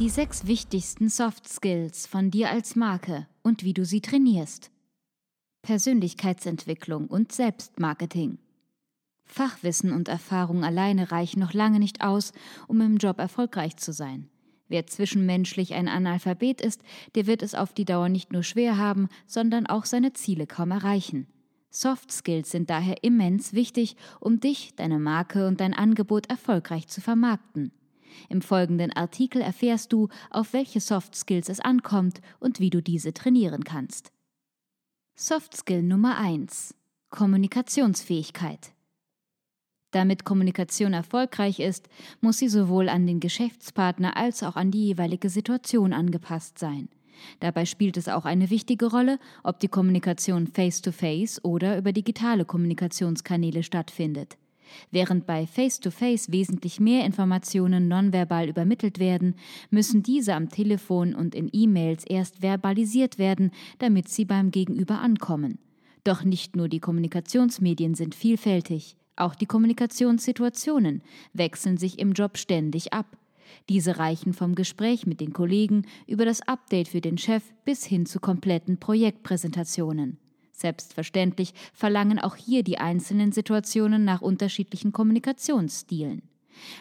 Die sechs wichtigsten Soft Skills von dir als Marke und wie du sie trainierst. Persönlichkeitsentwicklung und Selbstmarketing. Fachwissen und Erfahrung alleine reichen noch lange nicht aus, um im Job erfolgreich zu sein. Wer zwischenmenschlich ein Analphabet ist, der wird es auf die Dauer nicht nur schwer haben, sondern auch seine Ziele kaum erreichen. Soft Skills sind daher immens wichtig, um dich, deine Marke und dein Angebot erfolgreich zu vermarkten. Im folgenden Artikel erfährst du, auf welche Soft Skills es ankommt und wie du diese trainieren kannst. Soft Skill Nummer 1 Kommunikationsfähigkeit damit Kommunikation erfolgreich ist, muss sie sowohl an den Geschäftspartner als auch an die jeweilige Situation angepasst sein. Dabei spielt es auch eine wichtige Rolle, ob die Kommunikation face-to-face -face oder über digitale Kommunikationskanäle stattfindet. Während bei Face-to-Face -face wesentlich mehr Informationen nonverbal übermittelt werden, müssen diese am Telefon und in E-Mails erst verbalisiert werden, damit sie beim Gegenüber ankommen. Doch nicht nur die Kommunikationsmedien sind vielfältig. Auch die Kommunikationssituationen wechseln sich im Job ständig ab. Diese reichen vom Gespräch mit den Kollegen über das Update für den Chef bis hin zu kompletten Projektpräsentationen. Selbstverständlich verlangen auch hier die einzelnen Situationen nach unterschiedlichen Kommunikationsstilen.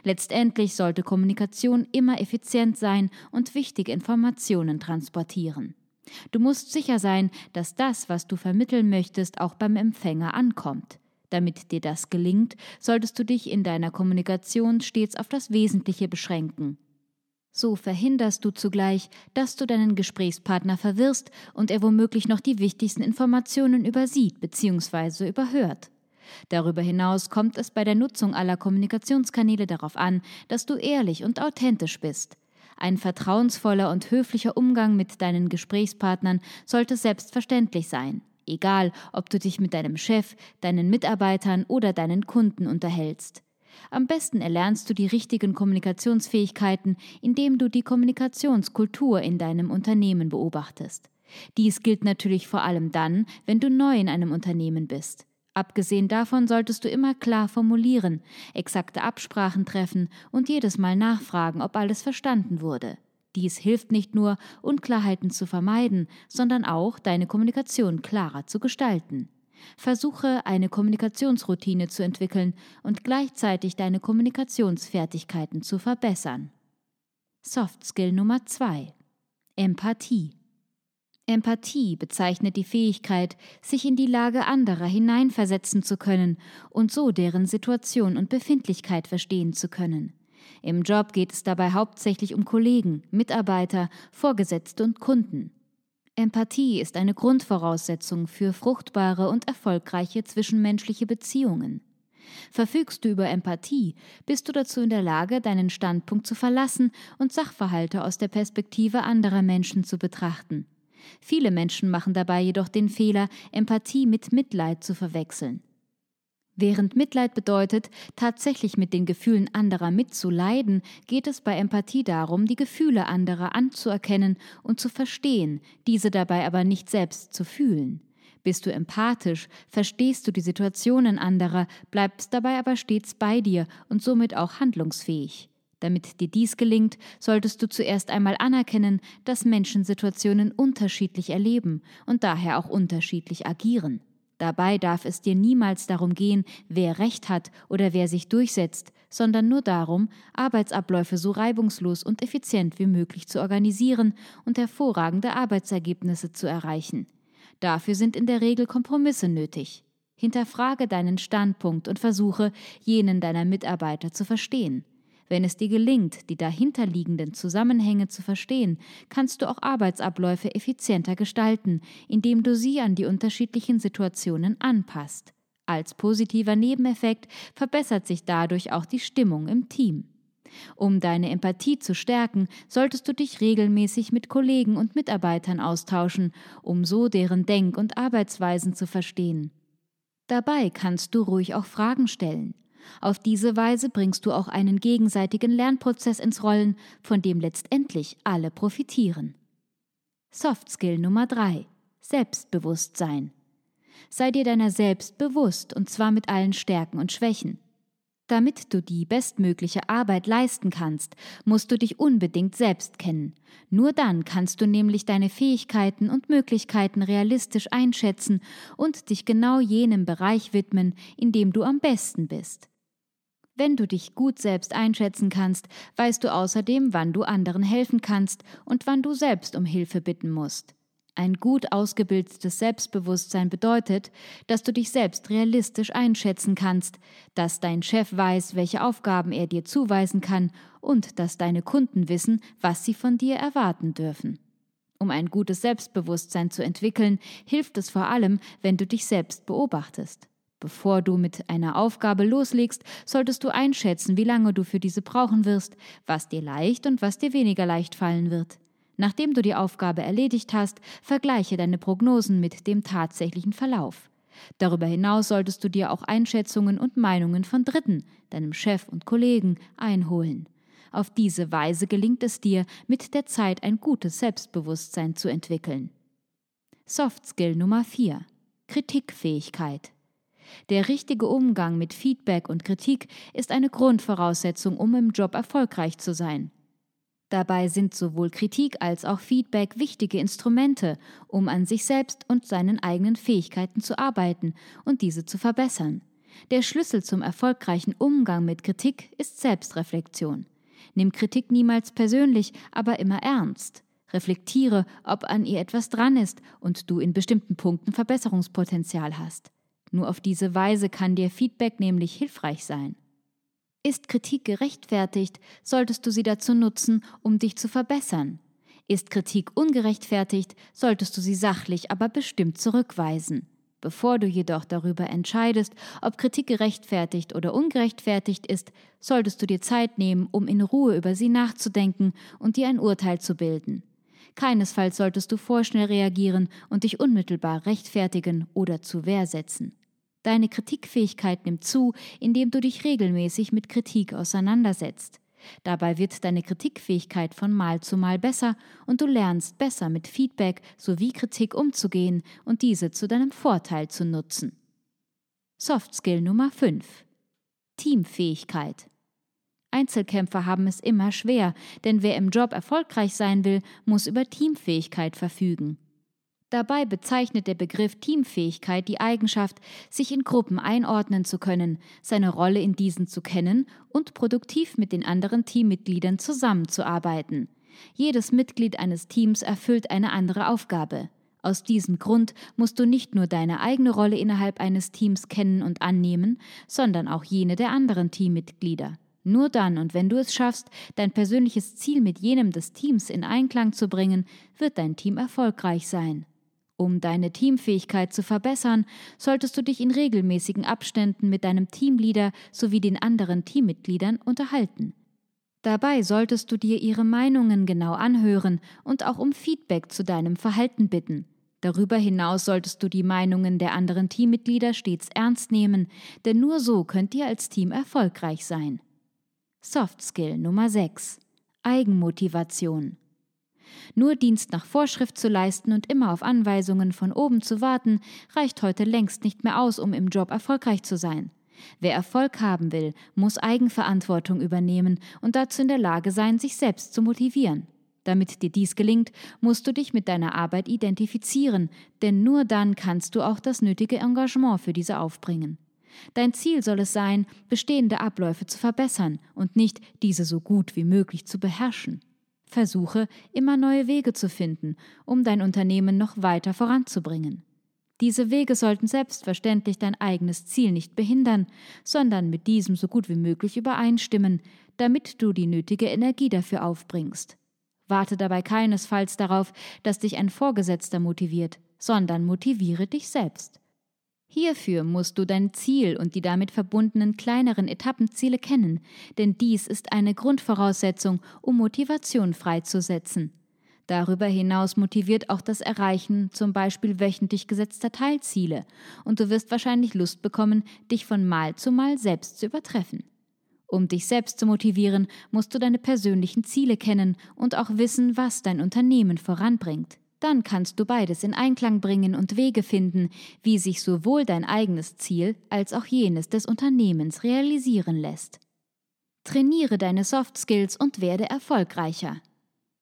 Letztendlich sollte Kommunikation immer effizient sein und wichtige Informationen transportieren. Du musst sicher sein, dass das, was du vermitteln möchtest, auch beim Empfänger ankommt. Damit dir das gelingt, solltest du dich in deiner Kommunikation stets auf das Wesentliche beschränken. So verhinderst du zugleich, dass du deinen Gesprächspartner verwirrst und er womöglich noch die wichtigsten Informationen übersieht bzw. überhört. Darüber hinaus kommt es bei der Nutzung aller Kommunikationskanäle darauf an, dass du ehrlich und authentisch bist. Ein vertrauensvoller und höflicher Umgang mit deinen Gesprächspartnern sollte selbstverständlich sein egal ob du dich mit deinem Chef, deinen Mitarbeitern oder deinen Kunden unterhältst. Am besten erlernst du die richtigen Kommunikationsfähigkeiten, indem du die Kommunikationskultur in deinem Unternehmen beobachtest. Dies gilt natürlich vor allem dann, wenn du neu in einem Unternehmen bist. Abgesehen davon solltest du immer klar formulieren, exakte Absprachen treffen und jedes Mal nachfragen, ob alles verstanden wurde. Dies hilft nicht nur, Unklarheiten zu vermeiden, sondern auch, deine Kommunikation klarer zu gestalten. Versuche, eine Kommunikationsroutine zu entwickeln und gleichzeitig deine Kommunikationsfertigkeiten zu verbessern. Soft Skill Nummer 2 Empathie Empathie bezeichnet die Fähigkeit, sich in die Lage anderer hineinversetzen zu können und so deren Situation und Befindlichkeit verstehen zu können. Im Job geht es dabei hauptsächlich um Kollegen, Mitarbeiter, Vorgesetzte und Kunden. Empathie ist eine Grundvoraussetzung für fruchtbare und erfolgreiche zwischenmenschliche Beziehungen. Verfügst du über Empathie, bist du dazu in der Lage, deinen Standpunkt zu verlassen und Sachverhalte aus der Perspektive anderer Menschen zu betrachten. Viele Menschen machen dabei jedoch den Fehler, Empathie mit Mitleid zu verwechseln. Während Mitleid bedeutet, tatsächlich mit den Gefühlen anderer mitzuleiden, geht es bei Empathie darum, die Gefühle anderer anzuerkennen und zu verstehen, diese dabei aber nicht selbst zu fühlen. Bist du empathisch, verstehst du die Situationen anderer, bleibst dabei aber stets bei dir und somit auch handlungsfähig. Damit dir dies gelingt, solltest du zuerst einmal anerkennen, dass Menschen Situationen unterschiedlich erleben und daher auch unterschiedlich agieren. Dabei darf es dir niemals darum gehen, wer Recht hat oder wer sich durchsetzt, sondern nur darum, Arbeitsabläufe so reibungslos und effizient wie möglich zu organisieren und hervorragende Arbeitsergebnisse zu erreichen. Dafür sind in der Regel Kompromisse nötig. Hinterfrage deinen Standpunkt und versuche, jenen deiner Mitarbeiter zu verstehen. Wenn es dir gelingt, die dahinterliegenden Zusammenhänge zu verstehen, kannst du auch Arbeitsabläufe effizienter gestalten, indem du sie an die unterschiedlichen Situationen anpasst. Als positiver Nebeneffekt verbessert sich dadurch auch die Stimmung im Team. Um deine Empathie zu stärken, solltest du dich regelmäßig mit Kollegen und Mitarbeitern austauschen, um so deren Denk- und Arbeitsweisen zu verstehen. Dabei kannst du ruhig auch Fragen stellen. Auf diese Weise bringst du auch einen gegenseitigen Lernprozess ins Rollen, von dem letztendlich alle profitieren. Soft Skill Nummer 3 Selbstbewusstsein. Sei dir deiner selbst bewusst und zwar mit allen Stärken und Schwächen. Damit du die bestmögliche Arbeit leisten kannst, musst du dich unbedingt selbst kennen. Nur dann kannst du nämlich deine Fähigkeiten und Möglichkeiten realistisch einschätzen und dich genau jenem Bereich widmen, in dem du am besten bist. Wenn du dich gut selbst einschätzen kannst, weißt du außerdem, wann du anderen helfen kannst und wann du selbst um Hilfe bitten musst. Ein gut ausgebildetes Selbstbewusstsein bedeutet, dass du dich selbst realistisch einschätzen kannst, dass dein Chef weiß, welche Aufgaben er dir zuweisen kann und dass deine Kunden wissen, was sie von dir erwarten dürfen. Um ein gutes Selbstbewusstsein zu entwickeln, hilft es vor allem, wenn du dich selbst beobachtest. Bevor du mit einer Aufgabe loslegst, solltest du einschätzen, wie lange du für diese brauchen wirst, was dir leicht und was dir weniger leicht fallen wird. Nachdem du die Aufgabe erledigt hast, vergleiche deine Prognosen mit dem tatsächlichen Verlauf. Darüber hinaus solltest du dir auch Einschätzungen und Meinungen von Dritten, deinem Chef und Kollegen, einholen. Auf diese Weise gelingt es dir, mit der Zeit ein gutes Selbstbewusstsein zu entwickeln. Soft Skill Nummer 4 Kritikfähigkeit. Der richtige Umgang mit Feedback und Kritik ist eine Grundvoraussetzung, um im Job erfolgreich zu sein. Dabei sind sowohl Kritik als auch Feedback wichtige Instrumente, um an sich selbst und seinen eigenen Fähigkeiten zu arbeiten und diese zu verbessern. Der Schlüssel zum erfolgreichen Umgang mit Kritik ist Selbstreflexion. Nimm Kritik niemals persönlich, aber immer ernst. Reflektiere, ob an ihr etwas dran ist und du in bestimmten Punkten Verbesserungspotenzial hast. Nur auf diese Weise kann dir Feedback nämlich hilfreich sein. Ist Kritik gerechtfertigt, solltest du sie dazu nutzen, um dich zu verbessern. Ist Kritik ungerechtfertigt, solltest du sie sachlich, aber bestimmt zurückweisen. Bevor du jedoch darüber entscheidest, ob Kritik gerechtfertigt oder ungerechtfertigt ist, solltest du dir Zeit nehmen, um in Ruhe über sie nachzudenken und dir ein Urteil zu bilden. Keinesfalls solltest du vorschnell reagieren und dich unmittelbar rechtfertigen oder zu Wehr setzen. Deine Kritikfähigkeit nimmt zu, indem du dich regelmäßig mit Kritik auseinandersetzt. Dabei wird deine Kritikfähigkeit von Mal zu Mal besser und du lernst besser mit Feedback sowie Kritik umzugehen und diese zu deinem Vorteil zu nutzen. Soft Skill Nummer 5 Teamfähigkeit Einzelkämpfer haben es immer schwer, denn wer im Job erfolgreich sein will, muss über Teamfähigkeit verfügen. Dabei bezeichnet der Begriff Teamfähigkeit die Eigenschaft, sich in Gruppen einordnen zu können, seine Rolle in diesen zu kennen und produktiv mit den anderen Teammitgliedern zusammenzuarbeiten. Jedes Mitglied eines Teams erfüllt eine andere Aufgabe. Aus diesem Grund musst du nicht nur deine eigene Rolle innerhalb eines Teams kennen und annehmen, sondern auch jene der anderen Teammitglieder. Nur dann und wenn du es schaffst, dein persönliches Ziel mit jenem des Teams in Einklang zu bringen, wird dein Team erfolgreich sein. Um deine Teamfähigkeit zu verbessern, solltest du dich in regelmäßigen Abständen mit deinem Teamleader sowie den anderen Teammitgliedern unterhalten. Dabei solltest du dir ihre Meinungen genau anhören und auch um Feedback zu deinem Verhalten bitten. Darüber hinaus solltest du die Meinungen der anderen Teammitglieder stets ernst nehmen, denn nur so könnt ihr als Team erfolgreich sein. Soft Skill Nummer 6 Eigenmotivation nur Dienst nach Vorschrift zu leisten und immer auf Anweisungen von oben zu warten, reicht heute längst nicht mehr aus, um im Job erfolgreich zu sein. Wer Erfolg haben will, muss Eigenverantwortung übernehmen und dazu in der Lage sein, sich selbst zu motivieren. Damit dir dies gelingt, musst du dich mit deiner Arbeit identifizieren, denn nur dann kannst du auch das nötige Engagement für diese aufbringen. Dein Ziel soll es sein, bestehende Abläufe zu verbessern und nicht diese so gut wie möglich zu beherrschen. Versuche, immer neue Wege zu finden, um dein Unternehmen noch weiter voranzubringen. Diese Wege sollten selbstverständlich dein eigenes Ziel nicht behindern, sondern mit diesem so gut wie möglich übereinstimmen, damit du die nötige Energie dafür aufbringst. Warte dabei keinesfalls darauf, dass dich ein Vorgesetzter motiviert, sondern motiviere dich selbst. Hierfür musst du dein Ziel und die damit verbundenen kleineren Etappenziele kennen, denn dies ist eine Grundvoraussetzung, um Motivation freizusetzen. Darüber hinaus motiviert auch das Erreichen zum Beispiel wöchentlich gesetzter Teilziele, und du wirst wahrscheinlich Lust bekommen, dich von Mal zu Mal selbst zu übertreffen. Um dich selbst zu motivieren, musst du deine persönlichen Ziele kennen und auch wissen, was dein Unternehmen voranbringt. Dann kannst du beides in Einklang bringen und Wege finden, wie sich sowohl dein eigenes Ziel als auch jenes des Unternehmens realisieren lässt. Trainiere deine Soft Skills und werde erfolgreicher.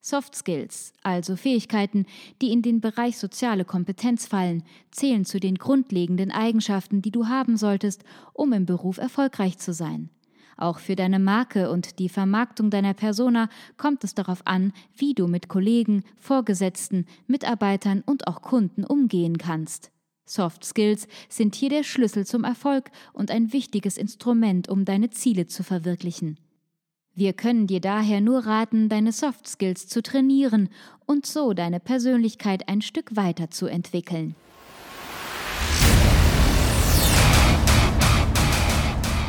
Soft Skills, also Fähigkeiten, die in den Bereich soziale Kompetenz fallen, zählen zu den grundlegenden Eigenschaften, die du haben solltest, um im Beruf erfolgreich zu sein. Auch für deine Marke und die Vermarktung deiner Persona kommt es darauf an, wie du mit Kollegen, Vorgesetzten, Mitarbeitern und auch Kunden umgehen kannst. Soft Skills sind hier der Schlüssel zum Erfolg und ein wichtiges Instrument, um deine Ziele zu verwirklichen. Wir können dir daher nur raten, deine Soft Skills zu trainieren und so deine Persönlichkeit ein Stück weiter zu entwickeln.